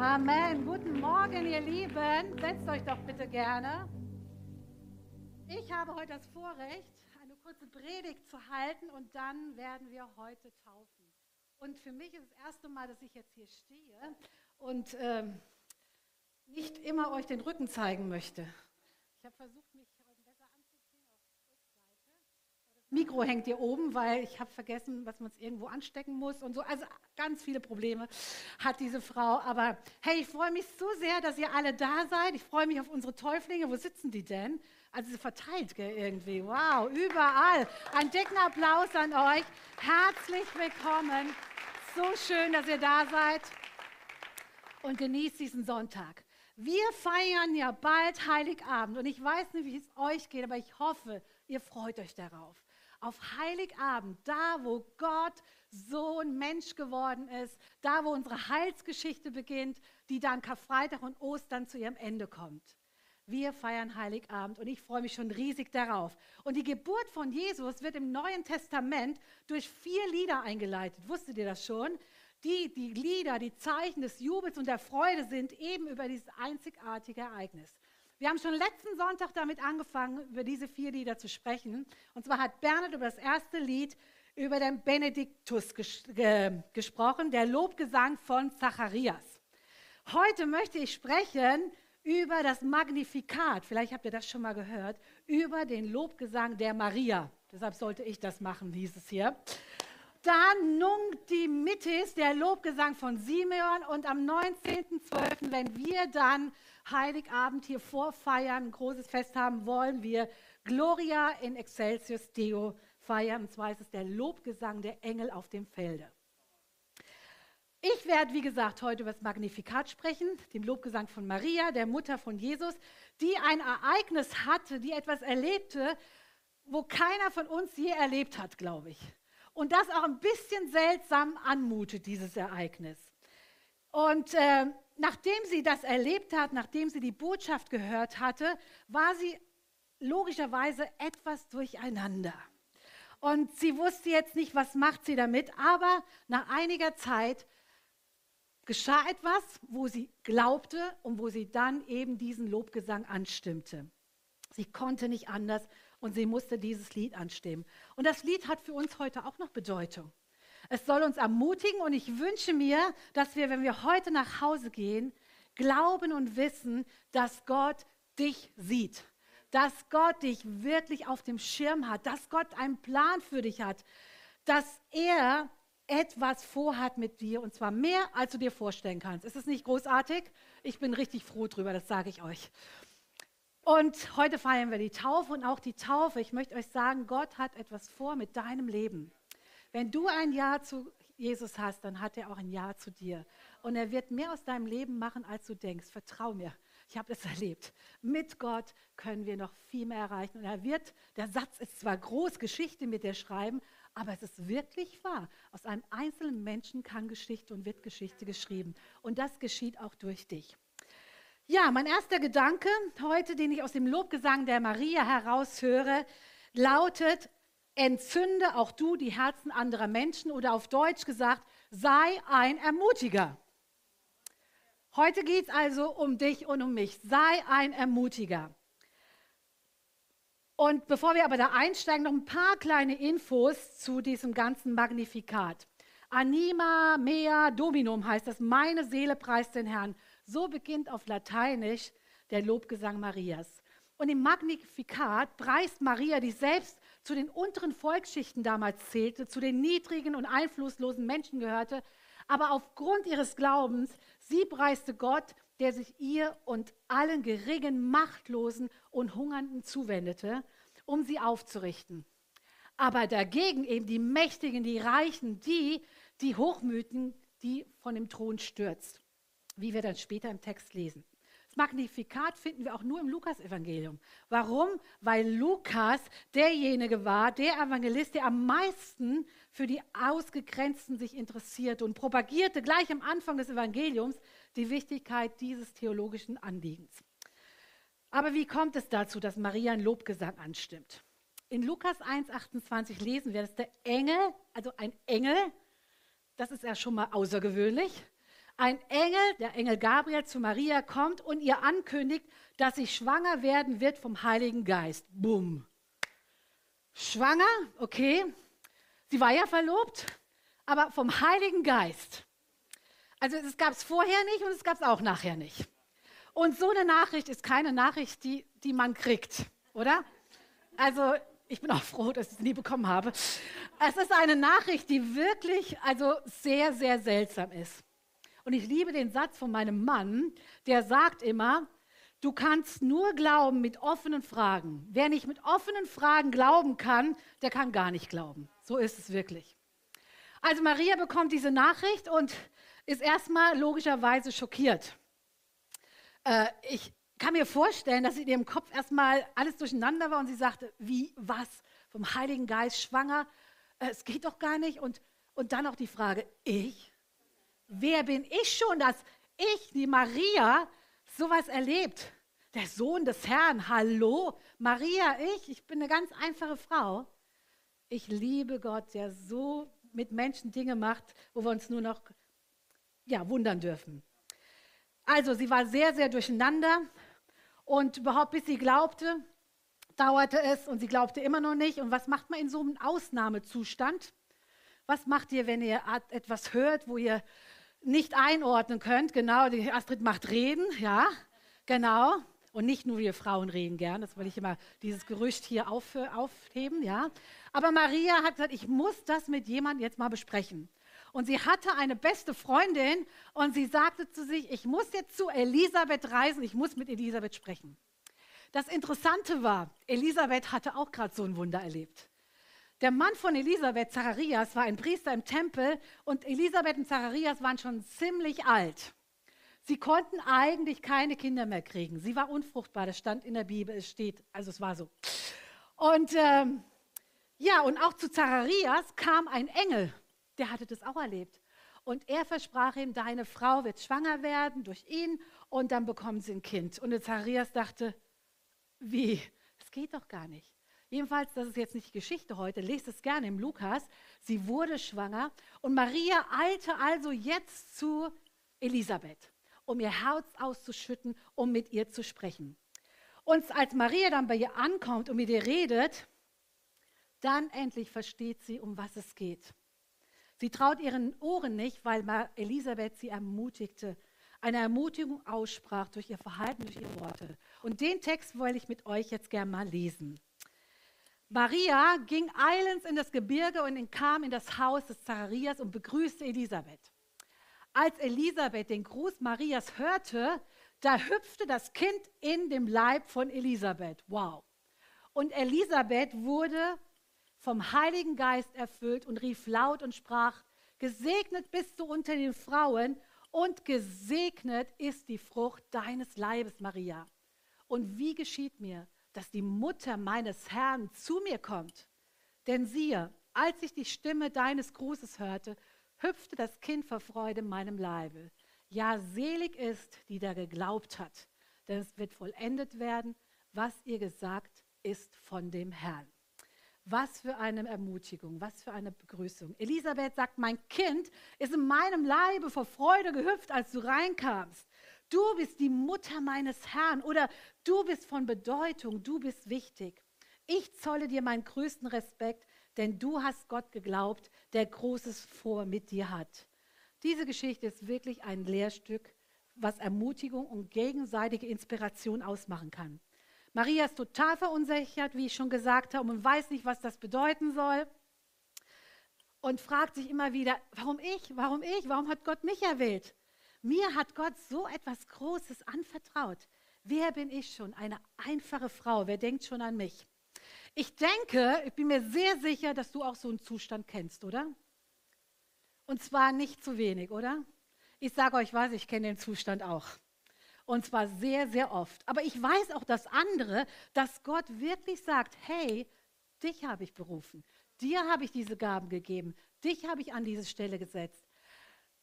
Amen. Guten Morgen, ihr Lieben. Setzt euch doch bitte gerne. Ich habe heute das Vorrecht, eine kurze Predigt zu halten und dann werden wir heute taufen. Und für mich ist das erste Mal, dass ich jetzt hier stehe und ähm, nicht immer euch den Rücken zeigen möchte. Ich habe versucht, mich Mikro hängt hier oben, weil ich habe vergessen, was man es irgendwo anstecken muss und so. Also ganz viele Probleme hat diese Frau. Aber hey, ich freue mich so sehr, dass ihr alle da seid. Ich freue mich auf unsere Täuflinge. Wo sitzen die denn? Also verteilt gell, irgendwie. Wow, überall. Einen dicken Applaus an euch. Herzlich willkommen. So schön, dass ihr da seid. Und genießt diesen Sonntag. Wir feiern ja bald Heiligabend und ich weiß nicht, wie es euch geht, aber ich hoffe, ihr freut euch darauf auf Heiligabend, da wo Gott Sohn Mensch geworden ist, da wo unsere Heilsgeschichte beginnt, die dann Karfreitag und Ostern zu ihrem Ende kommt. Wir feiern Heiligabend und ich freue mich schon riesig darauf. Und die Geburt von Jesus wird im Neuen Testament durch vier Lieder eingeleitet. Wusstet ihr das schon? Die, die Lieder, die Zeichen des Jubels und der Freude sind eben über dieses einzigartige Ereignis. Wir haben schon letzten Sonntag damit angefangen, über diese vier Lieder zu sprechen. Und zwar hat Bernhard über das erste Lied über den Benediktus ges äh, gesprochen, der Lobgesang von Zacharias. Heute möchte ich sprechen über das Magnifikat, vielleicht habt ihr das schon mal gehört, über den Lobgesang der Maria. Deshalb sollte ich das machen, hieß es hier. Dann Nunc Dimittis, der Lobgesang von Simeon. Und am 19.12., wenn wir dann Heiligabend hier vorfeiern, ein großes Fest haben, wollen wir Gloria in Excelsius Deo feiern. Und zwar ist es der Lobgesang der Engel auf dem Felde. Ich werde, wie gesagt, heute über das Magnifikat sprechen, dem Lobgesang von Maria, der Mutter von Jesus, die ein Ereignis hatte, die etwas erlebte, wo keiner von uns je erlebt hat, glaube ich. Und das auch ein bisschen seltsam anmutet, dieses Ereignis. Und äh, nachdem sie das erlebt hat, nachdem sie die Botschaft gehört hatte, war sie logischerweise etwas durcheinander. Und sie wusste jetzt nicht, was macht sie damit, aber nach einiger Zeit geschah etwas, wo sie glaubte und wo sie dann eben diesen Lobgesang anstimmte. Sie konnte nicht anders und sie musste dieses Lied anstimmen. Und das Lied hat für uns heute auch noch Bedeutung. Es soll uns ermutigen und ich wünsche mir, dass wir, wenn wir heute nach Hause gehen, glauben und wissen, dass Gott dich sieht, dass Gott dich wirklich auf dem Schirm hat, dass Gott einen Plan für dich hat, dass er etwas vorhat mit dir und zwar mehr, als du dir vorstellen kannst. Ist es nicht großartig? Ich bin richtig froh drüber, das sage ich euch. Und heute feiern wir die Taufe und auch die Taufe. Ich möchte euch sagen, Gott hat etwas vor mit deinem Leben. Wenn du ein Ja zu Jesus hast, dann hat er auch ein Ja zu dir. Und er wird mehr aus deinem Leben machen, als du denkst. Vertrau mir. Ich habe es erlebt. Mit Gott können wir noch viel mehr erreichen. Und er wird, der Satz ist zwar groß, Geschichte mit dir schreiben, aber es ist wirklich wahr. Aus einem einzelnen Menschen kann Geschichte und wird Geschichte geschrieben. Und das geschieht auch durch dich. Ja, mein erster Gedanke heute, den ich aus dem Lobgesang der Maria heraushöre, lautet, entzünde auch du die Herzen anderer Menschen oder auf Deutsch gesagt, sei ein Ermutiger. Heute geht es also um dich und um mich. Sei ein Ermutiger. Und bevor wir aber da einsteigen, noch ein paar kleine Infos zu diesem ganzen Magnifikat. Anima mea dominum heißt das, meine Seele preist den Herrn. So beginnt auf Lateinisch der Lobgesang Marias. Und im Magnifikat preist Maria, die selbst zu den unteren Volksschichten damals zählte, zu den niedrigen und einflusslosen Menschen gehörte, aber aufgrund ihres Glaubens, sie preiste Gott, der sich ihr und allen geringen, machtlosen und Hungernden zuwendete, um sie aufzurichten. Aber dagegen eben die Mächtigen, die Reichen, die, die Hochmütigen, die von dem Thron stürzt, wie wir dann später im Text lesen. Magnifikat finden wir auch nur im Lukas-Evangelium. Warum? Weil Lukas derjenige war, der Evangelist, der am meisten für die Ausgegrenzten sich interessierte und propagierte gleich am Anfang des Evangeliums die Wichtigkeit dieses theologischen Anliegens. Aber wie kommt es dazu, dass Maria einen Lobgesang anstimmt? In Lukas 1,28 lesen wir, dass der Engel, also ein Engel, das ist ja schon mal außergewöhnlich, ein Engel, der Engel Gabriel zu Maria kommt und ihr ankündigt, dass sie schwanger werden wird vom Heiligen Geist. Bumm. Schwanger, okay. Sie war ja verlobt, aber vom Heiligen Geist. Also es gab es vorher nicht und es gab es auch nachher nicht. Und so eine Nachricht ist keine Nachricht, die, die man kriegt, oder? Also ich bin auch froh, dass ich es nie bekommen habe. Es ist eine Nachricht, die wirklich also sehr, sehr seltsam ist. Und ich liebe den Satz von meinem Mann, der sagt immer, du kannst nur glauben mit offenen Fragen. Wer nicht mit offenen Fragen glauben kann, der kann gar nicht glauben. So ist es wirklich. Also Maria bekommt diese Nachricht und ist erstmal logischerweise schockiert. Äh, ich kann mir vorstellen, dass in ihrem Kopf erstmal alles durcheinander war und sie sagte, wie, was, vom Heiligen Geist schwanger, äh, es geht doch gar nicht. Und, und dann auch die Frage, ich? Wer bin ich schon, dass ich, die Maria, sowas erlebt? Der Sohn des Herrn, hallo, Maria, ich, ich bin eine ganz einfache Frau. Ich liebe Gott, der so mit Menschen Dinge macht, wo wir uns nur noch ja, wundern dürfen. Also, sie war sehr, sehr durcheinander. Und überhaupt bis sie glaubte, dauerte es und sie glaubte immer noch nicht. Und was macht man in so einem Ausnahmezustand? Was macht ihr, wenn ihr etwas hört, wo ihr nicht einordnen könnt? Genau, die Astrid macht Reden, ja, genau. Und nicht nur wir Frauen reden gern, das will ich immer dieses Gerücht hier auf, aufheben, ja. Aber Maria hat gesagt, ich muss das mit jemandem jetzt mal besprechen. Und sie hatte eine beste Freundin und sie sagte zu sich, ich muss jetzt zu Elisabeth reisen, ich muss mit Elisabeth sprechen. Das Interessante war, Elisabeth hatte auch gerade so ein Wunder erlebt. Der Mann von Elisabeth, Zacharias, war ein Priester im Tempel und Elisabeth und Zacharias waren schon ziemlich alt. Sie konnten eigentlich keine Kinder mehr kriegen. Sie war unfruchtbar, das stand in der Bibel, es steht, also es war so. Und ähm, ja, und auch zu Zacharias kam ein Engel der hatte das auch erlebt. Und er versprach ihm, deine Frau wird schwanger werden durch ihn und dann bekommen sie ein Kind. Und Zacharias dachte, wie? Das geht doch gar nicht. Jedenfalls, das ist jetzt nicht Geschichte heute, lest es gerne im Lukas. Sie wurde schwanger und Maria eilte also jetzt zu Elisabeth, um ihr Herz auszuschütten, um mit ihr zu sprechen. Und als Maria dann bei ihr ankommt und mit ihr redet, dann endlich versteht sie, um was es geht. Sie traut ihren Ohren nicht, weil Elisabeth sie ermutigte, eine Ermutigung aussprach durch ihr Verhalten, durch ihre Worte. Und den Text wollte ich mit euch jetzt gerne mal lesen. Maria ging eilends in das Gebirge und kam in das Haus des Zacharias und begrüßte Elisabeth. Als Elisabeth den Gruß Marias hörte, da hüpfte das Kind in dem Leib von Elisabeth. Wow. Und Elisabeth wurde vom Heiligen Geist erfüllt und rief laut und sprach, Gesegnet bist du unter den Frauen und gesegnet ist die Frucht deines Leibes, Maria. Und wie geschieht mir, dass die Mutter meines Herrn zu mir kommt? Denn siehe, als ich die Stimme deines Grußes hörte, hüpfte das Kind vor Freude in meinem Leibe. Ja, selig ist, die da geglaubt hat, denn es wird vollendet werden, was ihr gesagt ist von dem Herrn. Was für eine Ermutigung, was für eine Begrüßung. Elisabeth sagt, mein Kind ist in meinem Leibe vor Freude gehüpft, als du reinkamst. Du bist die Mutter meines Herrn oder du bist von Bedeutung, du bist wichtig. Ich zolle dir meinen größten Respekt, denn du hast Gott geglaubt, der Großes vor mit dir hat. Diese Geschichte ist wirklich ein Lehrstück, was Ermutigung und gegenseitige Inspiration ausmachen kann. Maria ist total verunsichert, wie ich schon gesagt habe, und weiß nicht, was das bedeuten soll. Und fragt sich immer wieder, warum ich, warum ich, warum hat Gott mich erwählt? Mir hat Gott so etwas Großes anvertraut. Wer bin ich schon? Eine einfache Frau. Wer denkt schon an mich? Ich denke, ich bin mir sehr sicher, dass du auch so einen Zustand kennst, oder? Und zwar nicht zu wenig, oder? Ich sage euch was, ich kenne den Zustand auch. Und zwar sehr, sehr oft. Aber ich weiß auch das andere, dass Gott wirklich sagt, hey, dich habe ich berufen. Dir habe ich diese Gaben gegeben. Dich habe ich an diese Stelle gesetzt.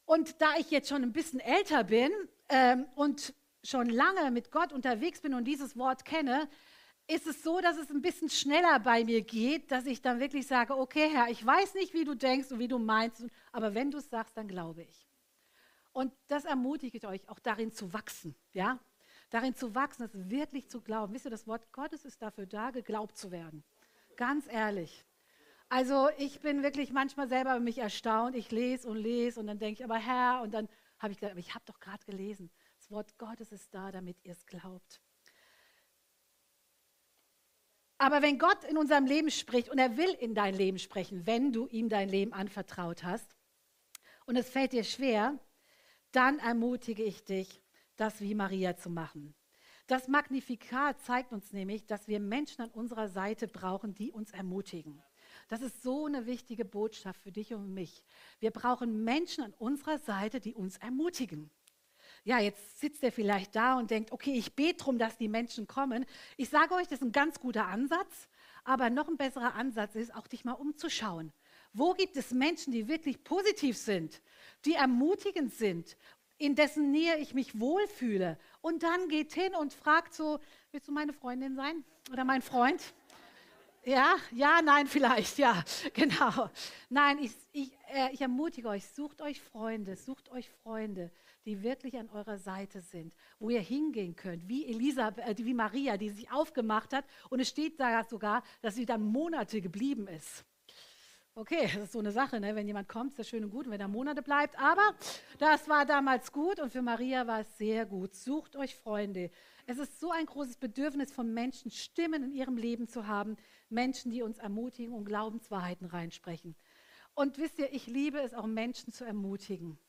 Und da ich jetzt schon ein bisschen älter bin ähm, und schon lange mit Gott unterwegs bin und dieses Wort kenne, ist es so, dass es ein bisschen schneller bei mir geht, dass ich dann wirklich sage, okay Herr, ich weiß nicht, wie du denkst und wie du meinst, aber wenn du es sagst, dann glaube ich. Und das ermutigt euch, auch darin zu wachsen, ja? Darin zu wachsen, es wirklich zu glauben. Wisst ihr, das Wort Gottes ist dafür da, geglaubt zu werden. Ganz ehrlich. Also ich bin wirklich manchmal selber über mich erstaunt. Ich lese und lese und dann denke ich, aber Herr, und dann habe ich gedacht, aber ich habe doch gerade gelesen. Das Wort Gottes ist da, damit ihr es glaubt. Aber wenn Gott in unserem Leben spricht und er will in dein Leben sprechen, wenn du ihm dein Leben anvertraut hast und es fällt dir schwer, dann ermutige ich dich, das wie Maria zu machen. Das Magnifikat zeigt uns nämlich, dass wir Menschen an unserer Seite brauchen, die uns ermutigen. Das ist so eine wichtige Botschaft für dich und mich. Wir brauchen Menschen an unserer Seite, die uns ermutigen. Ja, jetzt sitzt er vielleicht da und denkt, okay, ich bete darum, dass die Menschen kommen. Ich sage euch, das ist ein ganz guter Ansatz, aber noch ein besserer Ansatz ist, auch dich mal umzuschauen. Wo gibt es Menschen, die wirklich positiv sind, die ermutigend sind, in dessen Nähe ich mich wohlfühle? Und dann geht hin und fragt so, willst du meine Freundin sein oder mein Freund? Ja, ja, nein, vielleicht, ja, genau. Nein, ich, ich, äh, ich ermutige euch, sucht euch Freunde, sucht euch Freunde, die wirklich an eurer Seite sind, wo ihr hingehen könnt, wie Elisabeth, äh, wie Maria, die sich aufgemacht hat. Und es steht da sogar, dass sie dann Monate geblieben ist. Okay, das ist so eine Sache, ne? wenn jemand kommt, ist das schön und gut, wenn er Monate bleibt. Aber das war damals gut und für Maria war es sehr gut. Sucht euch Freunde. Es ist so ein großes Bedürfnis von Menschen, Stimmen in ihrem Leben zu haben, Menschen, die uns ermutigen und Glaubenswahrheiten reinsprechen. Und wisst ihr, ich liebe es auch, Menschen zu ermutigen.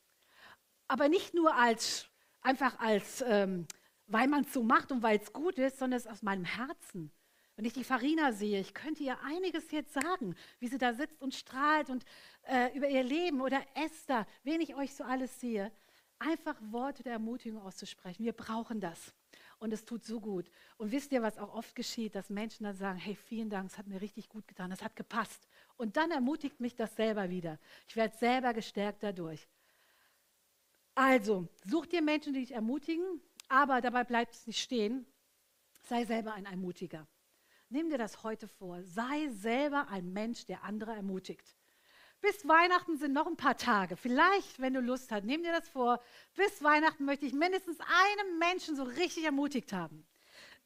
Aber nicht nur als, einfach als, ähm, weil man es so macht und weil es gut ist, sondern es ist aus meinem Herzen. Wenn ich die Farina sehe, ich könnte ihr einiges jetzt sagen, wie sie da sitzt und strahlt und äh, über ihr Leben oder Esther, wen ich euch so alles sehe, einfach Worte der Ermutigung auszusprechen. Wir brauchen das. Und es tut so gut. Und wisst ihr, was auch oft geschieht, dass Menschen dann sagen, hey, vielen Dank, es hat mir richtig gut getan, es hat gepasst. Und dann ermutigt mich das selber wieder. Ich werde selber gestärkt dadurch. Also, such dir Menschen, die dich ermutigen, aber dabei bleibt es nicht stehen. Sei selber ein Ermutiger. Nimm dir das heute vor. Sei selber ein Mensch, der andere ermutigt. Bis Weihnachten sind noch ein paar Tage. Vielleicht, wenn du Lust hast, nimm dir das vor. Bis Weihnachten möchte ich mindestens einen Menschen so richtig ermutigt haben.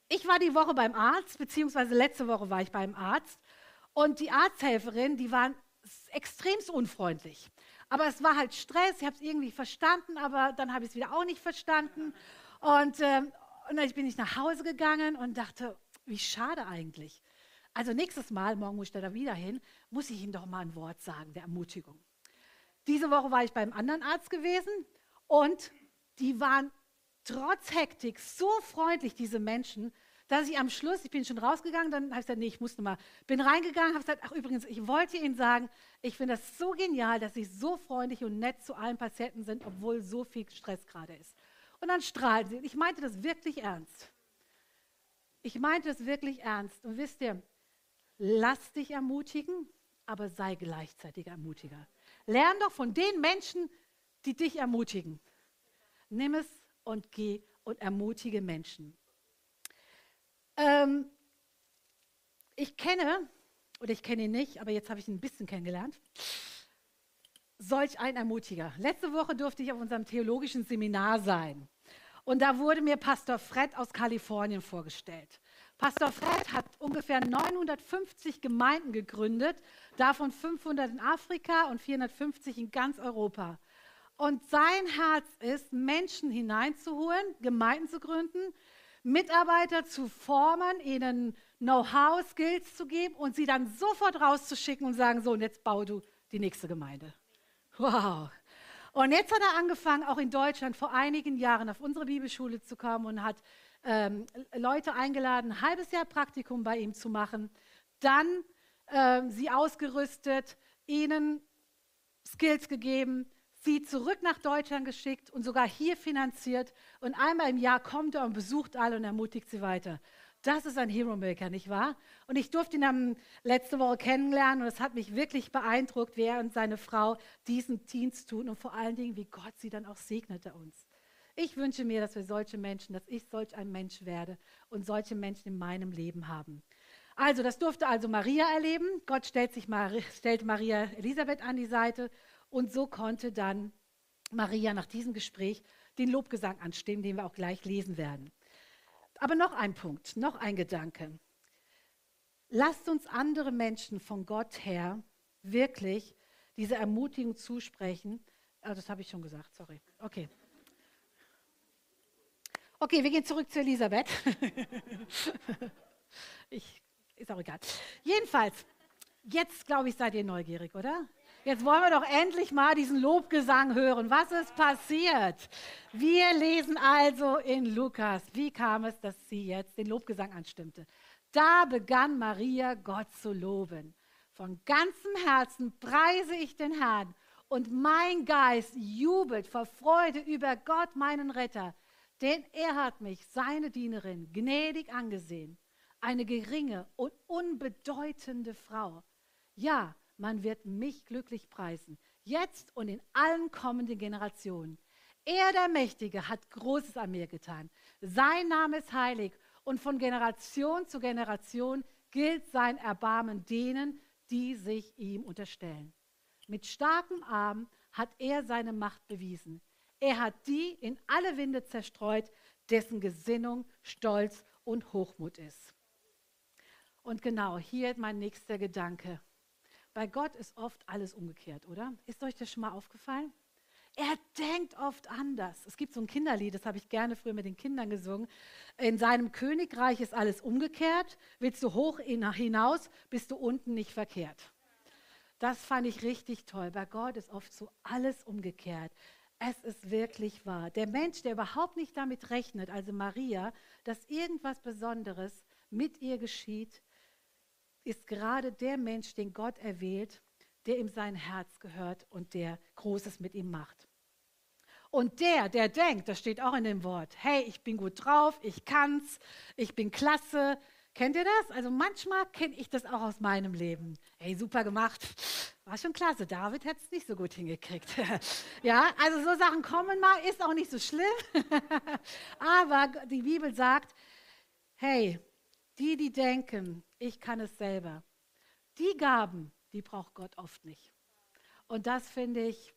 Ich war die Woche beim Arzt, beziehungsweise letzte Woche war ich beim Arzt. Und die Arzthelferin, die waren extremst unfreundlich. Aber es war halt Stress, ich habe es irgendwie verstanden, aber dann habe ich es wieder auch nicht verstanden. Und, ähm, und dann bin ich nach Hause gegangen und dachte, wie schade eigentlich. Also nächstes Mal, morgen muss ich da wieder hin, muss ich Ihnen doch mal ein Wort sagen, der Ermutigung. Diese Woche war ich beim anderen Arzt gewesen und die waren trotz Hektik so freundlich, diese Menschen, dass ich am Schluss, ich bin schon rausgegangen, dann habe ich gesagt, nee, ich muss noch mal, bin reingegangen, habe gesagt, ach übrigens, ich wollte Ihnen sagen, ich finde das so genial, dass Sie so freundlich und nett zu allen Patienten sind, obwohl so viel Stress gerade ist. Und dann strahlen sie. Ich meinte das wirklich ernst. Ich meinte das wirklich ernst. Und wisst ihr, lass dich ermutigen, aber sei gleichzeitig Ermutiger. Lern doch von den Menschen, die dich ermutigen. Nimm es und geh und ermutige Menschen. Ähm, ich kenne, oder ich kenne ihn nicht, aber jetzt habe ich ihn ein bisschen kennengelernt, solch ein Ermutiger. Letzte Woche durfte ich auf unserem theologischen Seminar sein. Und da wurde mir Pastor Fred aus Kalifornien vorgestellt. Pastor Fred hat ungefähr 950 Gemeinden gegründet, davon 500 in Afrika und 450 in ganz Europa. Und sein Herz ist, Menschen hineinzuholen, Gemeinden zu gründen, Mitarbeiter zu formen, ihnen Know-how, Skills zu geben und sie dann sofort rauszuschicken und sagen, so, und jetzt bau du die nächste Gemeinde. Wow. Und jetzt hat er angefangen, auch in Deutschland vor einigen Jahren auf unsere Bibelschule zu kommen und hat ähm, Leute eingeladen, ein halbes Jahr Praktikum bei ihm zu machen, dann ähm, sie ausgerüstet, ihnen Skills gegeben, sie zurück nach Deutschland geschickt und sogar hier finanziert. Und einmal im Jahr kommt er und besucht alle und ermutigt sie weiter. Das ist ein Hero Maker, nicht wahr? Und ich durfte ihn am, letzte Woche kennenlernen und es hat mich wirklich beeindruckt, wie er und seine Frau diesen Dienst tun und vor allen Dingen, wie Gott sie dann auch segnete uns. Ich wünsche mir, dass wir solche Menschen, dass ich solch ein Mensch werde und solche Menschen in meinem Leben haben. Also, das durfte also Maria erleben. Gott stellt, sich Maria, stellt Maria Elisabeth an die Seite und so konnte dann Maria nach diesem Gespräch den Lobgesang anstimmen, den wir auch gleich lesen werden. Aber noch ein Punkt, noch ein Gedanke. Lasst uns andere Menschen von Gott her wirklich diese Ermutigung zusprechen. Oh, das habe ich schon gesagt, sorry. Okay. Okay, wir gehen zurück zu Elisabeth. ich, ist auch egal. Jedenfalls, jetzt glaube ich, seid ihr neugierig, oder? Jetzt wollen wir doch endlich mal diesen Lobgesang hören. Was ist passiert? Wir lesen also in Lukas, wie kam es, dass sie jetzt den Lobgesang anstimmte. Da begann Maria Gott zu loben. Von ganzem Herzen preise ich den Herrn und mein Geist jubelt vor Freude über Gott, meinen Retter, denn er hat mich, seine Dienerin, gnädig angesehen, eine geringe und unbedeutende Frau. Ja, man wird mich glücklich preisen, jetzt und in allen kommenden Generationen. Er, der Mächtige, hat Großes an mir getan. Sein Name ist heilig und von Generation zu Generation gilt sein Erbarmen denen, die sich ihm unterstellen. Mit starkem Arm hat er seine Macht bewiesen. Er hat die in alle Winde zerstreut, dessen Gesinnung Stolz und Hochmut ist. Und genau hier mein nächster Gedanke. Bei Gott ist oft alles umgekehrt, oder? Ist euch das schon mal aufgefallen? Er denkt oft anders. Es gibt so ein Kinderlied, das habe ich gerne früher mit den Kindern gesungen. In seinem Königreich ist alles umgekehrt. Willst du hoch hinaus, bist du unten nicht verkehrt. Das fand ich richtig toll. Bei Gott ist oft so alles umgekehrt. Es ist wirklich wahr. Der Mensch, der überhaupt nicht damit rechnet, also Maria, dass irgendwas Besonderes mit ihr geschieht, ist gerade der Mensch, den Gott erwählt, der ihm sein Herz gehört und der Großes mit ihm macht. Und der, der denkt, das steht auch in dem Wort, hey, ich bin gut drauf, ich kann's, ich bin klasse. Kennt ihr das? Also manchmal kenne ich das auch aus meinem Leben. Hey, super gemacht. War schon klasse. David hätte es nicht so gut hingekriegt. ja, also so Sachen kommen mal, ist auch nicht so schlimm. Aber die Bibel sagt, hey, die, die denken, ich kann es selber. Die Gaben, die braucht Gott oft nicht. Und das finde ich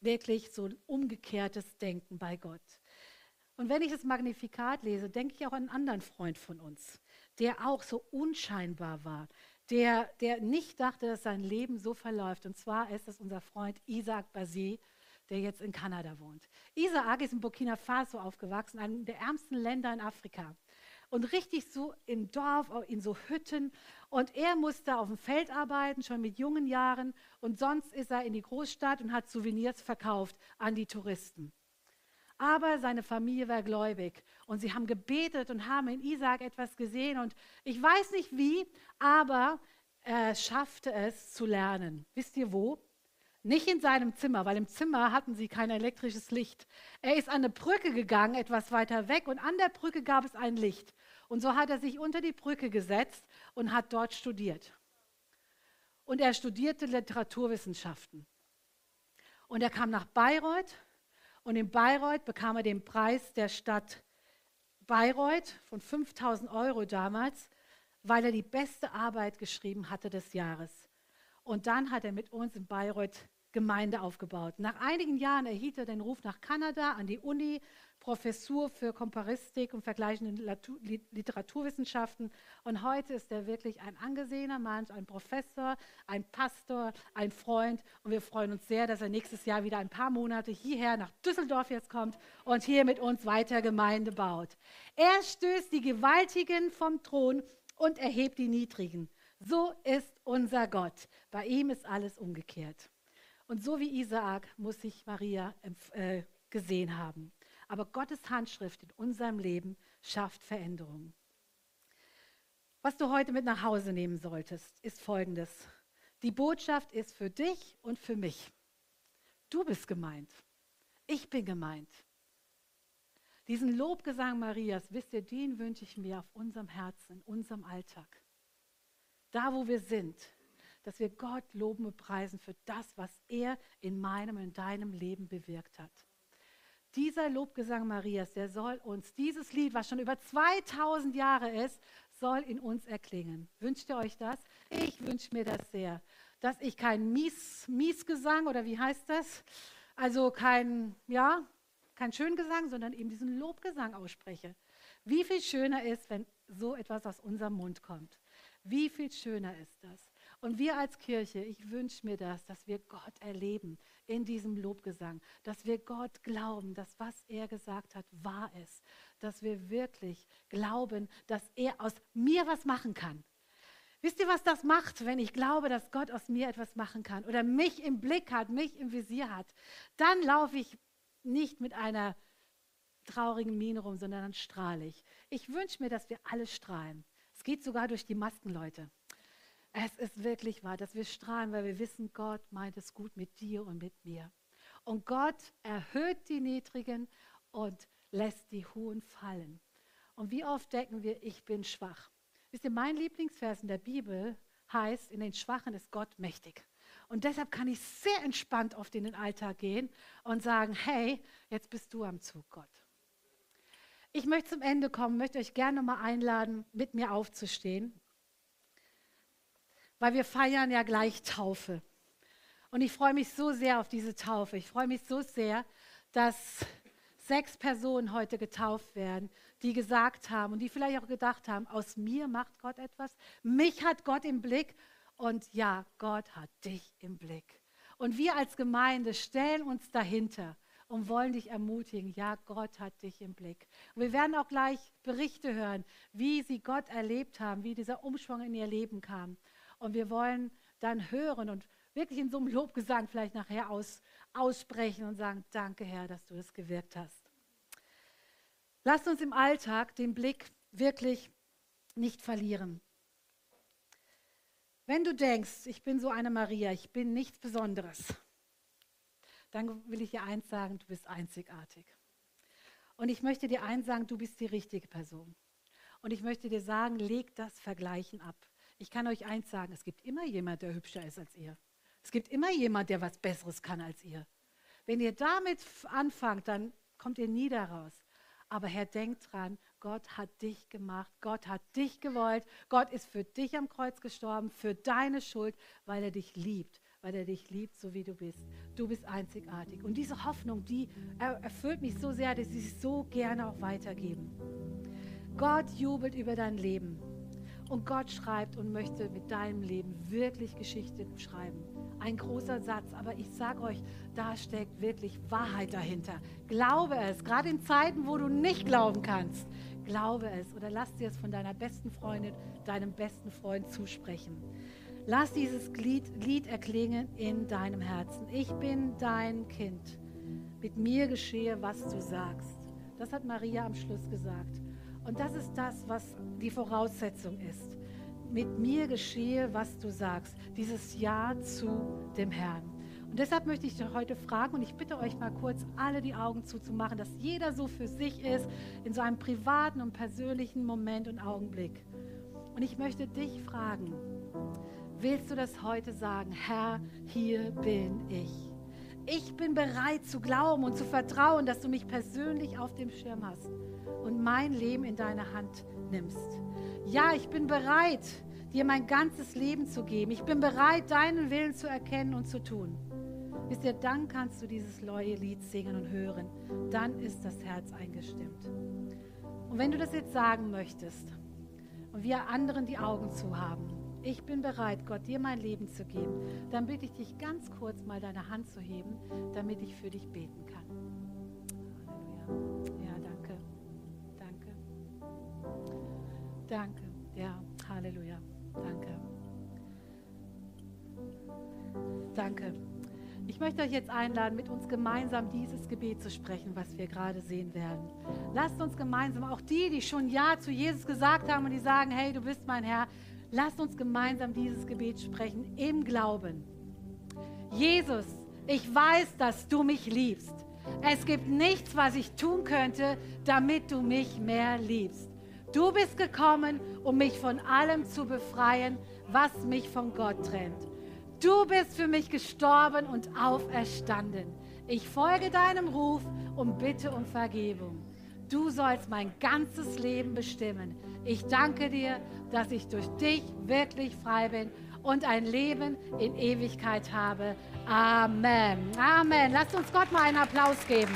wirklich so ein umgekehrtes Denken bei Gott. Und wenn ich das Magnifikat lese, denke ich auch an einen anderen Freund von uns, der auch so unscheinbar war, der, der nicht dachte, dass sein Leben so verläuft. Und zwar ist das unser Freund Isaac Basé, der jetzt in Kanada wohnt. Isaac ist in Burkina Faso aufgewachsen, einem der ärmsten Länder in Afrika und richtig so im Dorf, in so Hütten. Und er musste auf dem Feld arbeiten, schon mit jungen Jahren. Und sonst ist er in die Großstadt und hat Souvenirs verkauft an die Touristen. Aber seine Familie war gläubig und sie haben gebetet und haben in Isaac etwas gesehen. Und ich weiß nicht wie, aber er schaffte es zu lernen. Wisst ihr wo? Nicht in seinem Zimmer, weil im Zimmer hatten sie kein elektrisches Licht. Er ist an eine Brücke gegangen, etwas weiter weg, und an der Brücke gab es ein Licht. Und so hat er sich unter die Brücke gesetzt und hat dort studiert. Und er studierte Literaturwissenschaften. Und er kam nach Bayreuth und in Bayreuth bekam er den Preis der Stadt Bayreuth von 5000 Euro damals, weil er die beste Arbeit geschrieben hatte des Jahres. Und dann hat er mit uns in Bayreuth Gemeinde aufgebaut. Nach einigen Jahren erhielt er den Ruf nach Kanada an die Uni, Professur für Komparistik und vergleichende Literaturwissenschaften. Und heute ist er wirklich ein angesehener Mann, ein Professor, ein Pastor, ein Freund. Und wir freuen uns sehr, dass er nächstes Jahr wieder ein paar Monate hierher nach Düsseldorf jetzt kommt und hier mit uns weiter Gemeinde baut. Er stößt die Gewaltigen vom Thron und erhebt die Niedrigen. So ist unser Gott. Bei ihm ist alles umgekehrt. Und so wie Isaak muss sich Maria äh, gesehen haben. Aber Gottes Handschrift in unserem Leben schafft Veränderungen. Was du heute mit nach Hause nehmen solltest, ist folgendes. Die Botschaft ist für dich und für mich. Du bist gemeint. Ich bin gemeint. Diesen Lobgesang Marias, wisst ihr, den wünsche ich mir auf unserem Herzen, in unserem Alltag. Da, wo wir sind, dass wir Gott loben und preisen für das, was er in meinem und deinem Leben bewirkt hat. Dieser Lobgesang Marias, der soll uns, dieses Lied, was schon über 2000 Jahre ist, soll in uns erklingen. Wünscht ihr euch das? Ich wünsche mir das sehr, dass ich kein Mies, Miesgesang oder wie heißt das? also kein, ja, kein Schöngesang, sondern eben diesen Lobgesang ausspreche. Wie viel schöner ist, wenn so etwas aus unserem Mund kommt. Wie viel schöner ist das? Und wir als Kirche, ich wünsche mir das, dass wir Gott erleben in diesem Lobgesang, dass wir Gott glauben, dass was er gesagt hat, wahr ist, dass wir wirklich glauben, dass er aus mir was machen kann. Wisst ihr, was das macht, wenn ich glaube, dass Gott aus mir etwas machen kann oder mich im Blick hat, mich im Visier hat? Dann laufe ich nicht mit einer traurigen Miene rum, sondern dann strahle ich. Ich wünsche mir, dass wir alle strahlen. Es geht sogar durch die Masken, Leute. Es ist wirklich wahr, dass wir strahlen, weil wir wissen, Gott meint es gut mit dir und mit mir. Und Gott erhöht die Niedrigen und lässt die Hohen fallen. Und wie oft denken wir, ich bin schwach. Wisst ihr, mein Lieblingsvers in der Bibel heißt, in den Schwachen ist Gott mächtig. Und deshalb kann ich sehr entspannt oft in den Alltag gehen und sagen, hey, jetzt bist du am Zug, Gott. Ich möchte zum Ende kommen, möchte euch gerne mal einladen, mit mir aufzustehen weil wir feiern ja gleich Taufe. Und ich freue mich so sehr auf diese Taufe. Ich freue mich so sehr, dass sechs Personen heute getauft werden, die gesagt haben und die vielleicht auch gedacht haben, aus mir macht Gott etwas. Mich hat Gott im Blick und ja, Gott hat dich im Blick. Und wir als Gemeinde stellen uns dahinter und wollen dich ermutigen. Ja, Gott hat dich im Blick. Und wir werden auch gleich Berichte hören, wie sie Gott erlebt haben, wie dieser Umschwung in ihr Leben kam. Und wir wollen dann hören und wirklich in so einem Lobgesang vielleicht nachher aus, aussprechen und sagen, danke Herr, dass du es gewirkt hast. Lasst uns im Alltag den Blick wirklich nicht verlieren. Wenn du denkst, ich bin so eine Maria, ich bin nichts Besonderes, dann will ich dir eins sagen, du bist einzigartig. Und ich möchte dir eins sagen, du bist die richtige Person. Und ich möchte dir sagen, leg das Vergleichen ab. Ich kann euch eins sagen, es gibt immer jemand, der hübscher ist als ihr. Es gibt immer jemand, der was Besseres kann als ihr. Wenn ihr damit anfangt, dann kommt ihr nie daraus. Aber Herr, denkt dran, Gott hat dich gemacht, Gott hat dich gewollt, Gott ist für dich am Kreuz gestorben, für deine Schuld, weil er dich liebt, weil er dich liebt, so wie du bist. Du bist einzigartig. Und diese Hoffnung, die erfüllt mich so sehr, dass ich es so gerne auch weitergeben. Gott jubelt über dein Leben. Und Gott schreibt und möchte mit deinem Leben wirklich Geschichte schreiben. Ein großer Satz, aber ich sage euch, da steckt wirklich Wahrheit dahinter. Glaube es, gerade in Zeiten, wo du nicht glauben kannst. Glaube es oder lass dir es von deiner besten Freundin, deinem besten Freund zusprechen. Lass dieses Lied, Lied erklingen in deinem Herzen. Ich bin dein Kind. Mit mir geschehe, was du sagst. Das hat Maria am Schluss gesagt. Und das ist das, was die Voraussetzung ist. Mit mir geschehe, was du sagst. Dieses Ja zu dem Herrn. Und deshalb möchte ich dich heute fragen und ich bitte euch mal kurz alle die Augen zuzumachen, dass jeder so für sich ist, in so einem privaten und persönlichen Moment und Augenblick. Und ich möchte dich fragen, willst du das heute sagen? Herr, hier bin ich. Ich bin bereit zu glauben und zu vertrauen, dass du mich persönlich auf dem Schirm hast und mein Leben in deine Hand nimmst. Ja, ich bin bereit, dir mein ganzes Leben zu geben. Ich bin bereit, deinen Willen zu erkennen und zu tun. Wisst ihr, dann kannst du dieses neue Lied singen und hören. Dann ist das Herz eingestimmt. Und wenn du das jetzt sagen möchtest und wir anderen die Augen zu haben, ich bin bereit, Gott dir mein Leben zu geben, dann bitte ich dich ganz kurz mal deine Hand zu heben, damit ich für dich beten kann. Halleluja. Ja, danke. Danke. Ja, Halleluja. Danke. Danke. Ich möchte euch jetzt einladen, mit uns gemeinsam dieses Gebet zu sprechen, was wir gerade sehen werden. Lasst uns gemeinsam, auch die, die schon Ja zu Jesus gesagt haben und die sagen, hey, du bist mein Herr, lasst uns gemeinsam dieses Gebet sprechen im Glauben. Jesus, ich weiß, dass du mich liebst. Es gibt nichts, was ich tun könnte, damit du mich mehr liebst. Du bist gekommen, um mich von allem zu befreien, was mich von Gott trennt. Du bist für mich gestorben und auferstanden. Ich folge deinem Ruf und bitte um Vergebung. Du sollst mein ganzes Leben bestimmen. Ich danke dir, dass ich durch dich wirklich frei bin und ein Leben in Ewigkeit habe. Amen. Amen. Lasst uns Gott mal einen Applaus geben.